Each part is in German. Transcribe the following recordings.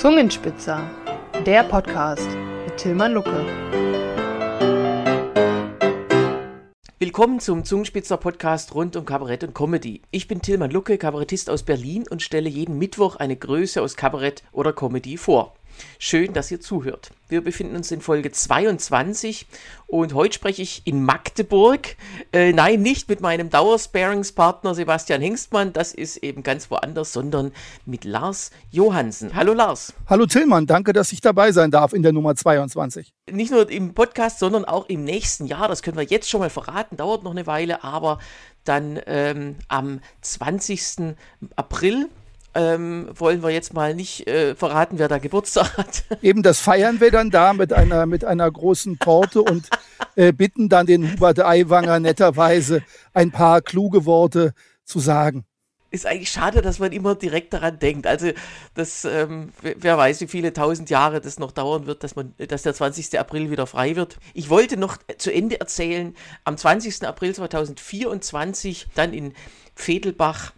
Zungenspitzer, der Podcast mit Tilman Lucke. Willkommen zum Zungenspitzer Podcast rund um Kabarett und Comedy. Ich bin Tilman Lucke, Kabarettist aus Berlin und stelle jeden Mittwoch eine Größe aus Kabarett oder Comedy vor. Schön, dass ihr zuhört. Wir befinden uns in Folge 22 und heute spreche ich in Magdeburg. Äh, nein, nicht mit meinem Dauersparingspartner Sebastian Hengstmann, das ist eben ganz woanders, sondern mit Lars Johansen. Hallo Lars. Hallo Tillmann, danke, dass ich dabei sein darf in der Nummer 22. Nicht nur im Podcast, sondern auch im nächsten Jahr, das können wir jetzt schon mal verraten, dauert noch eine Weile, aber dann ähm, am 20. April ähm, wollen wir jetzt mal nicht äh, verraten, wer da Geburtstag hat. Eben, das feiern wir dann da mit einer, mit einer großen Torte und äh, bitten dann den Hubert Aiwanger netterweise ein paar kluge Worte zu sagen. Ist eigentlich schade, dass man immer direkt daran denkt. Also, das, ähm, wer weiß, wie viele tausend Jahre das noch dauern wird, dass, man, dass der 20. April wieder frei wird. Ich wollte noch zu Ende erzählen, am 20. April 2024 dann in Vedelbach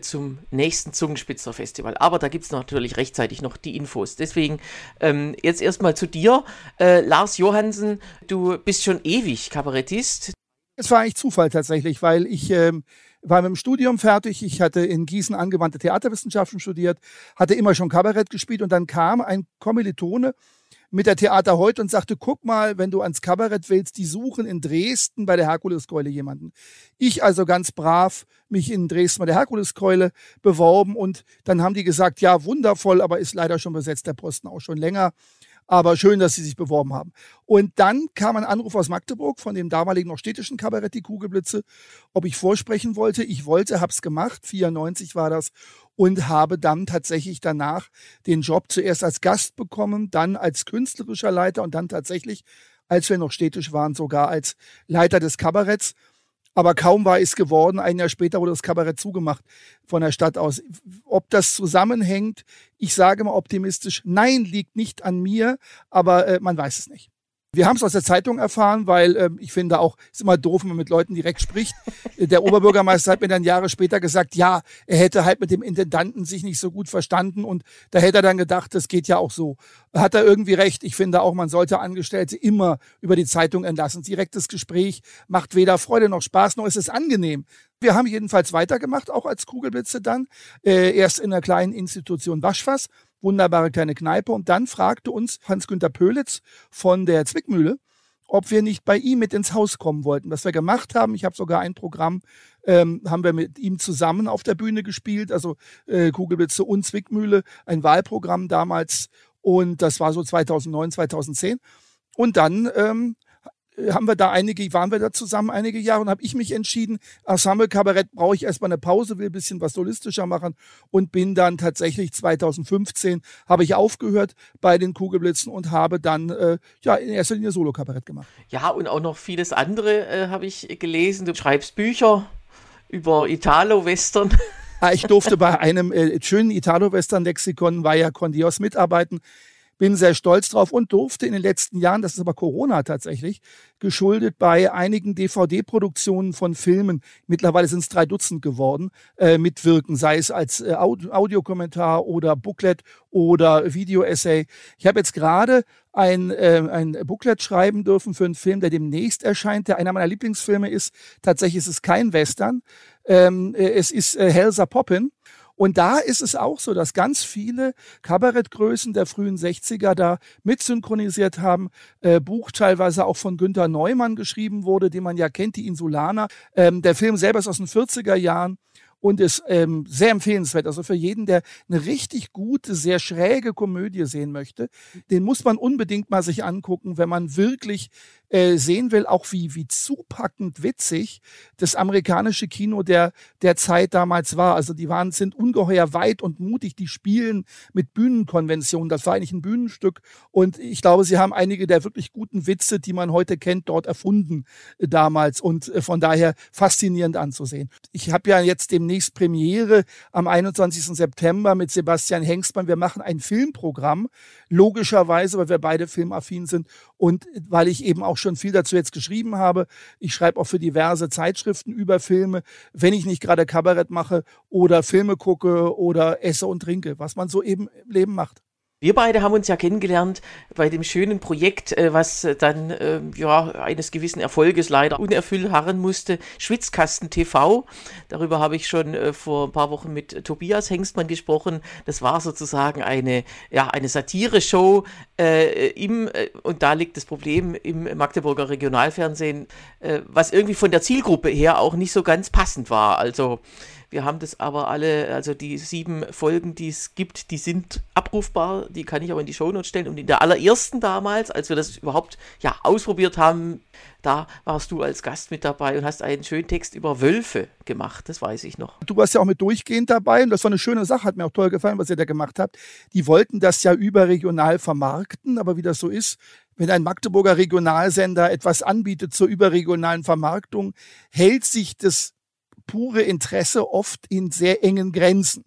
zum nächsten Zungenspitzer Festival. Aber da gibt es natürlich rechtzeitig noch die Infos. Deswegen ähm, jetzt erstmal zu dir. Äh, Lars Johansen, du bist schon ewig Kabarettist. Es war eigentlich Zufall tatsächlich, weil ich ähm, war mit dem Studium fertig. Ich hatte in Gießen angewandte Theaterwissenschaften studiert, hatte immer schon Kabarett gespielt und dann kam ein Kommilitone mit der Theater heute und sagte, guck mal, wenn du ans Kabarett willst, die suchen in Dresden bei der Herkuleskeule jemanden. Ich also ganz brav mich in Dresden bei der Herkuleskeule beworben und dann haben die gesagt, ja, wundervoll, aber ist leider schon besetzt, der Posten auch schon länger. Aber schön, dass Sie sich beworben haben. Und dann kam ein Anruf aus Magdeburg von dem damaligen noch städtischen Kabarett Die Kugelblitze, ob ich vorsprechen wollte. Ich wollte, hab's gemacht. 94 war das und habe dann tatsächlich danach den Job zuerst als Gast bekommen, dann als künstlerischer Leiter und dann tatsächlich, als wir noch städtisch waren, sogar als Leiter des Kabaretts. Aber kaum war es geworden. Ein Jahr später wurde das Kabarett zugemacht von der Stadt aus. Ob das zusammenhängt, ich sage mal optimistisch, nein, liegt nicht an mir, aber äh, man weiß es nicht. Wir haben es aus der Zeitung erfahren, weil äh, ich finde auch, ist immer doof, wenn man mit Leuten direkt spricht. Der Oberbürgermeister hat mir dann Jahre später gesagt, ja, er hätte halt mit dem Intendanten sich nicht so gut verstanden und da hätte er dann gedacht, das geht ja auch so. Hat er irgendwie recht. Ich finde auch, man sollte Angestellte immer über die Zeitung entlassen. Direktes Gespräch macht weder Freude noch Spaß, noch ist es angenehm. Wir haben jedenfalls weitergemacht, auch als Kugelblitze dann. Äh, erst in einer kleinen Institution Waschfass wunderbare kleine Kneipe. Und dann fragte uns Hans-Günter Pölitz von der Zwickmühle, ob wir nicht bei ihm mit ins Haus kommen wollten. Was wir gemacht haben, ich habe sogar ein Programm, ähm, haben wir mit ihm zusammen auf der Bühne gespielt, also äh, Kugelblitze und Zwickmühle, ein Wahlprogramm damals. Und das war so 2009, 2010. Und dann ähm, haben wir da einige, waren wir da zusammen einige Jahre und habe ich mich entschieden, Ensemble Kabarett brauche ich erstmal eine Pause, will ein bisschen was solistischer machen und bin dann tatsächlich 2015 habe ich aufgehört bei den Kugelblitzen und habe dann äh, ja in erster Linie Solo Kabarett gemacht. Ja, und auch noch vieles andere äh, habe ich gelesen. Du schreibst Bücher über Italo-Western. Ah, ich durfte bei einem äh, schönen Italo-Western-Lexikon Vaya Con Dios mitarbeiten bin sehr stolz drauf und durfte in den letzten Jahren, das ist aber Corona tatsächlich, geschuldet bei einigen DVD-Produktionen von Filmen, mittlerweile sind es drei Dutzend geworden, äh, mitwirken, sei es als äh, Audiokommentar oder Booklet oder Video-Essay. Ich habe jetzt gerade ein, äh, ein Booklet schreiben dürfen für einen Film, der demnächst erscheint, der einer meiner Lieblingsfilme ist. Tatsächlich ist es kein Western. Ähm, äh, es ist äh, Helsa Poppin und da ist es auch so, dass ganz viele Kabarettgrößen der frühen 60er da mitsynchronisiert haben. Äh, Buch teilweise auch von Günter Neumann geschrieben wurde, den man ja kennt, die Insulaner. Ähm, der Film selber ist aus den 40er Jahren und ist ähm, sehr empfehlenswert. Also für jeden, der eine richtig gute, sehr schräge Komödie sehen möchte, den muss man unbedingt mal sich angucken, wenn man wirklich äh, sehen will, auch wie, wie zupackend witzig das amerikanische Kino der, der Zeit damals war. Also die waren, sind ungeheuer weit und mutig, die spielen mit Bühnenkonventionen. Das war eigentlich ein Bühnenstück und ich glaube, sie haben einige der wirklich guten Witze, die man heute kennt, dort erfunden äh, damals und äh, von daher faszinierend anzusehen. Ich habe ja jetzt dem demnächst Premiere am 21. September mit Sebastian Hengstmann. Wir machen ein Filmprogramm, logischerweise, weil wir beide filmaffin sind und weil ich eben auch schon viel dazu jetzt geschrieben habe. Ich schreibe auch für diverse Zeitschriften über Filme, wenn ich nicht gerade Kabarett mache oder Filme gucke oder esse und trinke, was man so eben im Leben macht. Wir beide haben uns ja kennengelernt bei dem schönen Projekt, äh, was dann äh, ja eines gewissen Erfolges leider unerfüllt harren musste, Schwitzkasten TV. Darüber habe ich schon äh, vor ein paar Wochen mit Tobias Hengstmann gesprochen. Das war sozusagen eine ja eine Satire-Show äh, im und da liegt das Problem im Magdeburger Regionalfernsehen, äh, was irgendwie von der Zielgruppe her auch nicht so ganz passend war. Also wir haben das aber alle, also die sieben Folgen, die es gibt, die sind abrufbar. Die kann ich auch in die Shownotes stellen. Und in der allerersten damals, als wir das überhaupt ja ausprobiert haben, da warst du als Gast mit dabei und hast einen schönen Text über Wölfe gemacht. Das weiß ich noch. Du warst ja auch mit durchgehend dabei und das war eine schöne Sache. Hat mir auch toll gefallen, was ihr da gemacht habt. Die wollten das ja überregional vermarkten, aber wie das so ist, wenn ein Magdeburger Regionalsender etwas anbietet zur überregionalen Vermarktung, hält sich das pure Interesse oft in sehr engen Grenzen.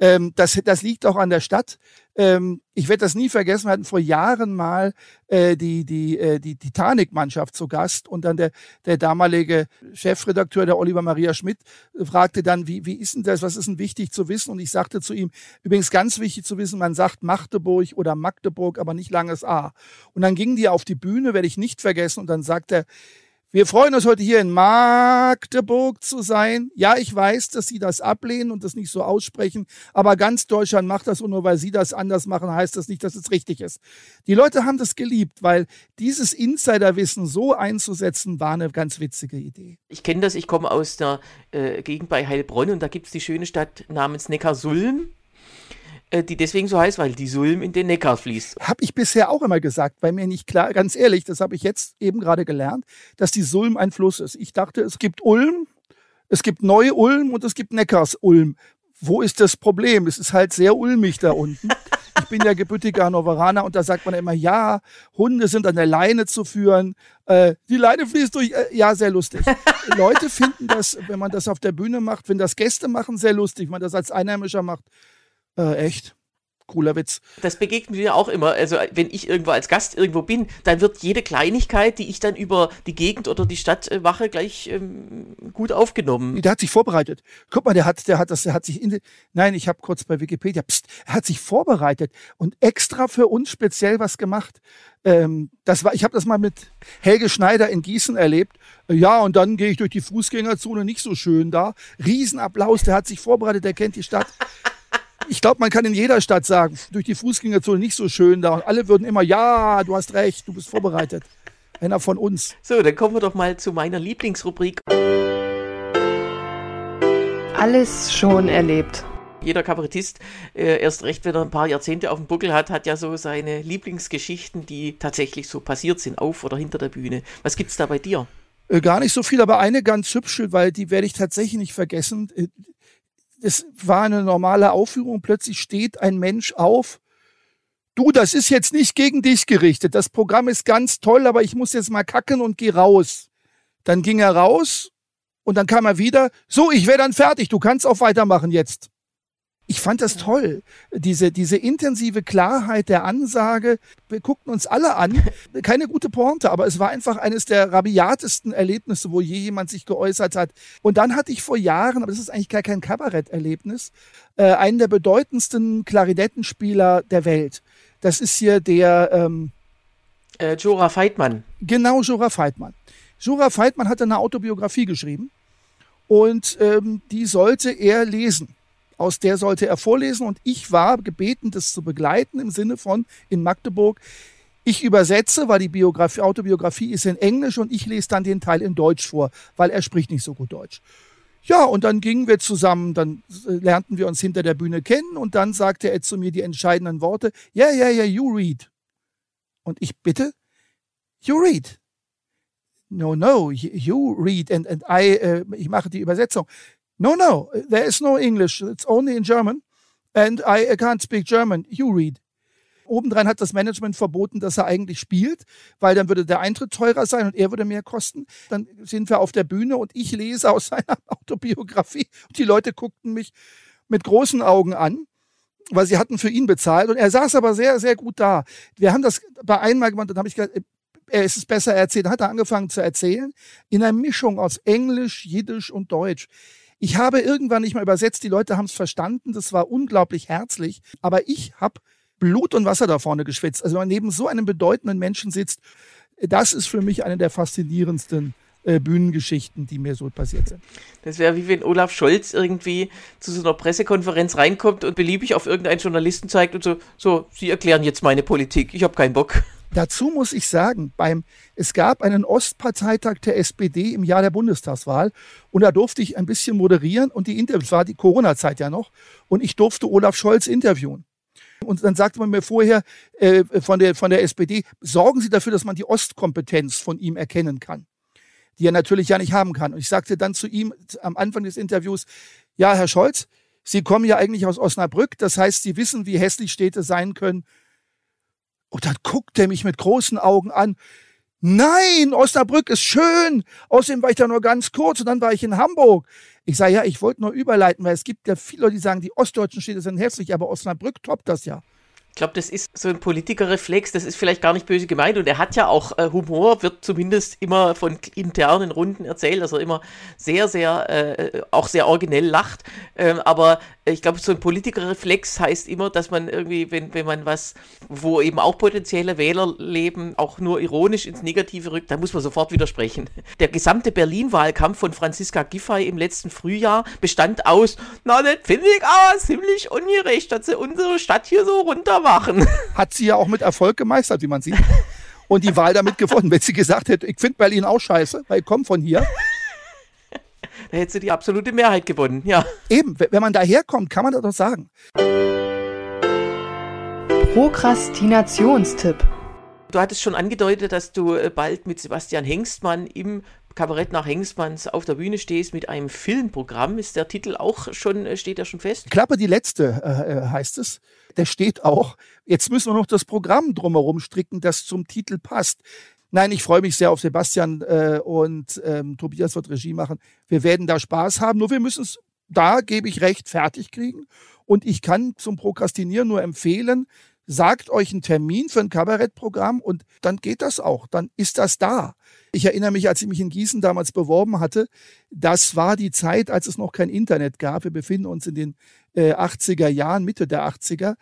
Ähm, das, das liegt auch an der Stadt. Ähm, ich werde das nie vergessen. Wir hatten vor Jahren mal äh, die, die, äh, die Titanic-Mannschaft zu Gast und dann der, der damalige Chefredakteur, der Oliver Maria Schmidt, fragte dann, wie, wie ist denn das? Was ist denn wichtig zu wissen? Und ich sagte zu ihm, übrigens ganz wichtig zu wissen, man sagt Magdeburg oder Magdeburg, aber nicht langes A. Und dann gingen die auf die Bühne, werde ich nicht vergessen, und dann sagt er, wir freuen uns heute hier in Magdeburg zu sein. Ja, ich weiß, dass Sie das ablehnen und das nicht so aussprechen, aber ganz Deutschland macht das und nur weil Sie das anders machen, heißt das nicht, dass es richtig ist. Die Leute haben das geliebt, weil dieses Insiderwissen so einzusetzen, war eine ganz witzige Idee. Ich kenne das, ich komme aus der äh, Gegend bei Heilbronn und da gibt es die schöne Stadt namens Neckarsulm. Äh, die deswegen so heißt, weil die Sulm in den Neckar fließt. Habe ich bisher auch immer gesagt, weil mir nicht klar, ganz ehrlich, das habe ich jetzt eben gerade gelernt, dass die Sulm ein Fluss ist. Ich dachte, es gibt Ulm, es gibt Neu-Ulm und es gibt Neckars-Ulm. Wo ist das Problem? Es ist halt sehr ulmig da unten. Ich bin ja gebürtiger Hannoveraner und da sagt man immer, ja, Hunde sind an der Leine zu führen. Äh, die Leine fließt durch. Äh, ja, sehr lustig. Leute finden das, wenn man das auf der Bühne macht, wenn das Gäste machen, sehr lustig. Wenn man das als Einheimischer macht, äh, echt? Cooler Witz. Das begegnet mir auch immer. Also, wenn ich irgendwo als Gast irgendwo bin, dann wird jede Kleinigkeit, die ich dann über die Gegend oder die Stadt äh, mache, gleich ähm, gut aufgenommen. Der hat sich vorbereitet. Guck mal, der hat, der hat das, der hat sich in, nein, ich habe kurz bei Wikipedia, pst, er hat sich vorbereitet und extra für uns speziell was gemacht. Ähm, das war, ich habe das mal mit Helge Schneider in Gießen erlebt. Ja, und dann gehe ich durch die Fußgängerzone, nicht so schön da. Riesenapplaus, der hat sich vorbereitet, der kennt die Stadt ich glaube, man kann in jeder Stadt sagen, durch die Fußgängerzone nicht so schön da. Und alle würden immer, ja, du hast recht, du bist vorbereitet. Einer von uns. So, dann kommen wir doch mal zu meiner Lieblingsrubrik. Alles schon erlebt. Jeder Kabarettist, äh, erst recht, wenn er ein paar Jahrzehnte auf dem Buckel hat, hat ja so seine Lieblingsgeschichten, die tatsächlich so passiert sind, auf oder hinter der Bühne. Was gibt's da bei dir? Äh, gar nicht so viel, aber eine ganz hübsche, weil die werde ich tatsächlich nicht vergessen. Es war eine normale Aufführung, plötzlich steht ein Mensch auf. Du, das ist jetzt nicht gegen dich gerichtet. Das Programm ist ganz toll, aber ich muss jetzt mal kacken und geh raus. Dann ging er raus und dann kam er wieder. So, ich wäre dann fertig. Du kannst auch weitermachen jetzt. Ich fand das toll, diese, diese intensive Klarheit der Ansage. Wir guckten uns alle an. Keine gute Pointe, aber es war einfach eines der rabiatesten Erlebnisse, wo je jemand sich geäußert hat. Und dann hatte ich vor Jahren, aber das ist eigentlich gar kein Kabaretterlebnis, äh, einen der bedeutendsten Klarinettenspieler der Welt. Das ist hier der ähm, äh, Jora Feitmann. Genau, Jora Feitmann. Jora Feitmann hatte eine Autobiografie geschrieben und ähm, die sollte er lesen aus der sollte er vorlesen und ich war gebeten, das zu begleiten im Sinne von in Magdeburg. Ich übersetze, weil die Biografie, Autobiografie ist in Englisch und ich lese dann den Teil in Deutsch vor, weil er spricht nicht so gut Deutsch. Ja, und dann gingen wir zusammen, dann äh, lernten wir uns hinter der Bühne kennen und dann sagte er zu mir die entscheidenden Worte, ja, ja, ja, you read. Und ich bitte, you read. No, no, you read and, and I, äh, ich mache die Übersetzung. No, no, there is no English. It's only in German. And I can't speak German. You read. Obendrein hat das Management verboten, dass er eigentlich spielt, weil dann würde der Eintritt teurer sein und er würde mehr kosten. Dann sind wir auf der Bühne und ich lese aus seiner Autobiografie und die Leute guckten mich mit großen Augen an, weil sie hatten für ihn bezahlt und er saß aber sehr, sehr gut da. Wir haben das bei einmal gemacht, dann habe ich gesagt, er ist es besser erzählt, hat er angefangen zu erzählen, in einer Mischung aus Englisch, Jiddisch und Deutsch. Ich habe irgendwann nicht mal übersetzt, die Leute haben es verstanden, das war unglaublich herzlich, aber ich habe Blut und Wasser da vorne geschwitzt. Also wenn man neben so einem bedeutenden Menschen sitzt, das ist für mich eine der faszinierendsten äh, Bühnengeschichten, die mir so passiert sind. Das wäre wie wenn Olaf Scholz irgendwie zu so einer Pressekonferenz reinkommt und beliebig auf irgendeinen Journalisten zeigt und so, so, Sie erklären jetzt meine Politik, ich habe keinen Bock. Dazu muss ich sagen, beim, es gab einen Ostparteitag der SPD im Jahr der Bundestagswahl und da durfte ich ein bisschen moderieren und die Interviews, war die Corona-Zeit ja noch, und ich durfte Olaf Scholz interviewen. Und dann sagte man mir vorher äh, von, der, von der SPD, sorgen Sie dafür, dass man die Ostkompetenz von ihm erkennen kann, die er natürlich ja nicht haben kann. Und ich sagte dann zu ihm am Anfang des Interviews, ja, Herr Scholz, Sie kommen ja eigentlich aus Osnabrück, das heißt, Sie wissen, wie hässlich Städte sein können, und dann guckt er mich mit großen Augen an. Nein, Osnabrück ist schön. Außerdem war ich da nur ganz kurz und dann war ich in Hamburg. Ich sage, ja, ich wollte nur überleiten, weil es gibt ja viele Leute, die sagen, die ostdeutschen Städte sind hässlich, aber Osnabrück toppt das ja. Ich glaube, das ist so ein Politikerreflex, das ist vielleicht gar nicht böse gemeint und er hat ja auch äh, Humor, wird zumindest immer von internen Runden erzählt, dass er immer sehr, sehr, äh, auch sehr originell lacht. Ähm, aber ich glaube, so ein Politikerreflex heißt immer, dass man irgendwie, wenn, wenn man was, wo eben auch potenzielle Wähler leben, auch nur ironisch ins Negative rückt, dann muss man sofort widersprechen. Der gesamte Berlin-Wahlkampf von Franziska Giffey im letzten Frühjahr bestand aus, na, das finde ich aber ziemlich ungerecht, dass sie unsere Stadt hier so runtermachen. Hat sie ja auch mit Erfolg gemeistert, wie man sieht. Und die Wahl damit gewonnen. Wenn sie gesagt hätte, ich finde Berlin auch scheiße, weil ich komme von hier, da hätte sie die absolute Mehrheit gewonnen, ja. Eben, wenn man daherkommt, kann man das doch sagen. Prokrastinationstipp. Du hattest schon angedeutet, dass du äh, bald mit Sebastian Hengstmann im Kabarett nach Hengstmanns auf der Bühne stehst mit einem Filmprogramm. Ist der Titel auch schon, äh, steht er schon fest? Klappe die letzte äh, äh, heißt es. Der steht auch. Jetzt müssen wir noch das Programm drumherum stricken, das zum Titel passt. Nein, ich freue mich sehr auf Sebastian äh, und ähm, Tobias wird Regie machen. Wir werden da Spaß haben, nur wir müssen es, da gebe ich recht, fertig kriegen. Und ich kann zum Prokrastinieren nur empfehlen, sagt euch einen Termin für ein Kabarettprogramm und dann geht das auch, dann ist das da. Ich erinnere mich, als ich mich in Gießen damals beworben hatte, das war die Zeit, als es noch kein Internet gab. Wir befinden uns in den äh, 80er Jahren, Mitte der 80er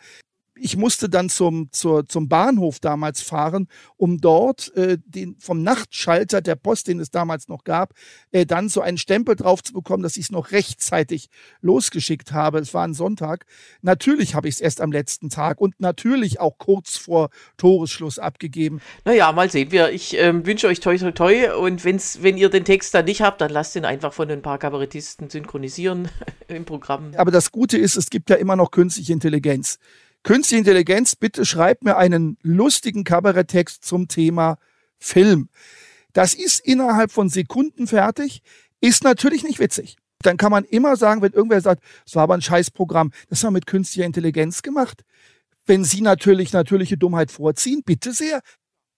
ich musste dann zum, zur, zum Bahnhof damals fahren, um dort äh, den, vom Nachtschalter der Post, den es damals noch gab, äh, dann so einen Stempel drauf zu bekommen, dass ich es noch rechtzeitig losgeschickt habe. Es war ein Sonntag. Natürlich habe ich es erst am letzten Tag und natürlich auch kurz vor Toresschluss abgegeben. Naja, mal sehen wir. Ich ähm, wünsche euch toi toi toi und wenn's, wenn ihr den Text dann nicht habt, dann lasst ihn einfach von ein paar Kabarettisten synchronisieren im Programm. Aber das Gute ist, es gibt ja immer noch künstliche Intelligenz. Künstliche Intelligenz, bitte schreibt mir einen lustigen Kabaretttext zum Thema Film. Das ist innerhalb von Sekunden fertig, ist natürlich nicht witzig. Dann kann man immer sagen, wenn irgendwer sagt, es war aber ein Scheißprogramm, das haben wir mit künstlicher Intelligenz gemacht. Wenn Sie natürlich natürliche Dummheit vorziehen, bitte sehr.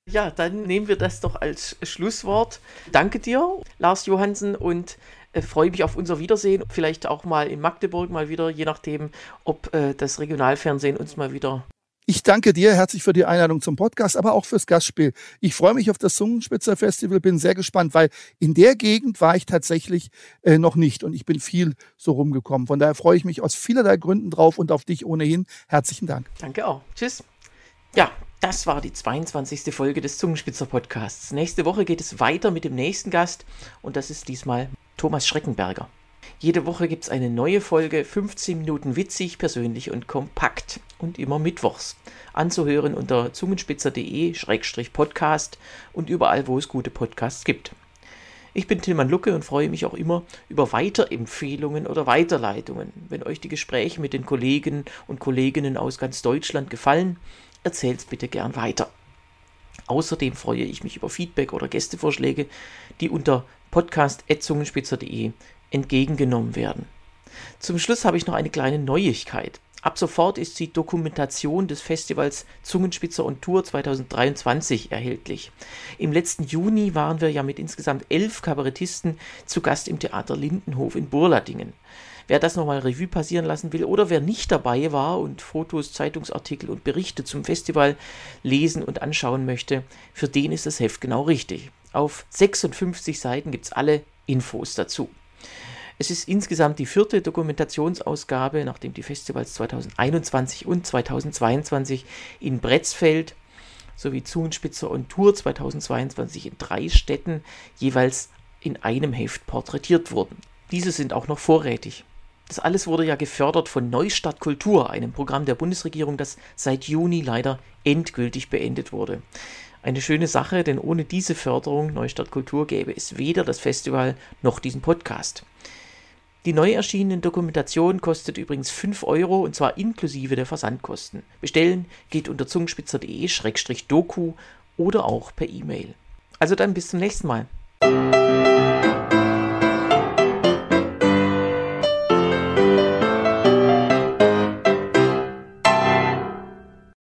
Ja, dann nehmen wir das doch als Schlusswort. Danke dir, Lars Johansen, und freue mich auf unser Wiedersehen. Vielleicht auch mal in Magdeburg mal wieder, je nachdem, ob äh, das Regionalfernsehen uns mal wieder. Ich danke dir herzlich für die Einladung zum Podcast, aber auch fürs Gastspiel. Ich freue mich auf das Zungenspitzer Festival, bin sehr gespannt, weil in der Gegend war ich tatsächlich äh, noch nicht und ich bin viel so rumgekommen. Von daher freue ich mich aus vielerlei Gründen drauf und auf dich ohnehin. Herzlichen Dank. Danke auch. Tschüss. Ja, das war die 22. Folge des Zungenspitzer Podcasts. Nächste Woche geht es weiter mit dem nächsten Gast und das ist diesmal Thomas Schreckenberger. Jede Woche gibt es eine neue Folge, 15 Minuten witzig, persönlich und kompakt. Und immer mittwochs. Anzuhören unter zungenspitzer.de-podcast und überall, wo es gute Podcasts gibt. Ich bin Tilman Lucke und freue mich auch immer über Weiterempfehlungen oder Weiterleitungen. Wenn euch die Gespräche mit den Kollegen und Kolleginnen aus ganz Deutschland gefallen, erzählt's bitte gern weiter. Außerdem freue ich mich über Feedback oder Gästevorschläge, die unter podcast.zungenspitzer.de entgegengenommen werden. Zum Schluss habe ich noch eine kleine Neuigkeit. Ab sofort ist die Dokumentation des Festivals Zungenspitzer und Tour 2023 erhältlich. Im letzten Juni waren wir ja mit insgesamt elf Kabarettisten zu Gast im Theater Lindenhof in Burladingen. Wer das nochmal Revue passieren lassen will oder wer nicht dabei war und Fotos, Zeitungsartikel und Berichte zum Festival lesen und anschauen möchte, für den ist das Heft genau richtig. Auf 56 Seiten gibt es alle Infos dazu. Es ist insgesamt die vierte Dokumentationsausgabe, nachdem die Festivals 2021 und 2022 in Bretzfeld sowie Zungenspitzer und Tour 2022 in drei Städten jeweils in einem Heft porträtiert wurden. Diese sind auch noch vorrätig. Das alles wurde ja gefördert von Neustadt Kultur, einem Programm der Bundesregierung, das seit Juni leider endgültig beendet wurde. Eine schöne Sache, denn ohne diese Förderung Neustadt Kultur gäbe es weder das Festival noch diesen Podcast. Die neu erschienenen Dokumentationen kostet übrigens 5 Euro und zwar inklusive der Versandkosten. Bestellen geht unter zungenspitzer.de-doku oder auch per E-Mail. Also dann bis zum nächsten Mal.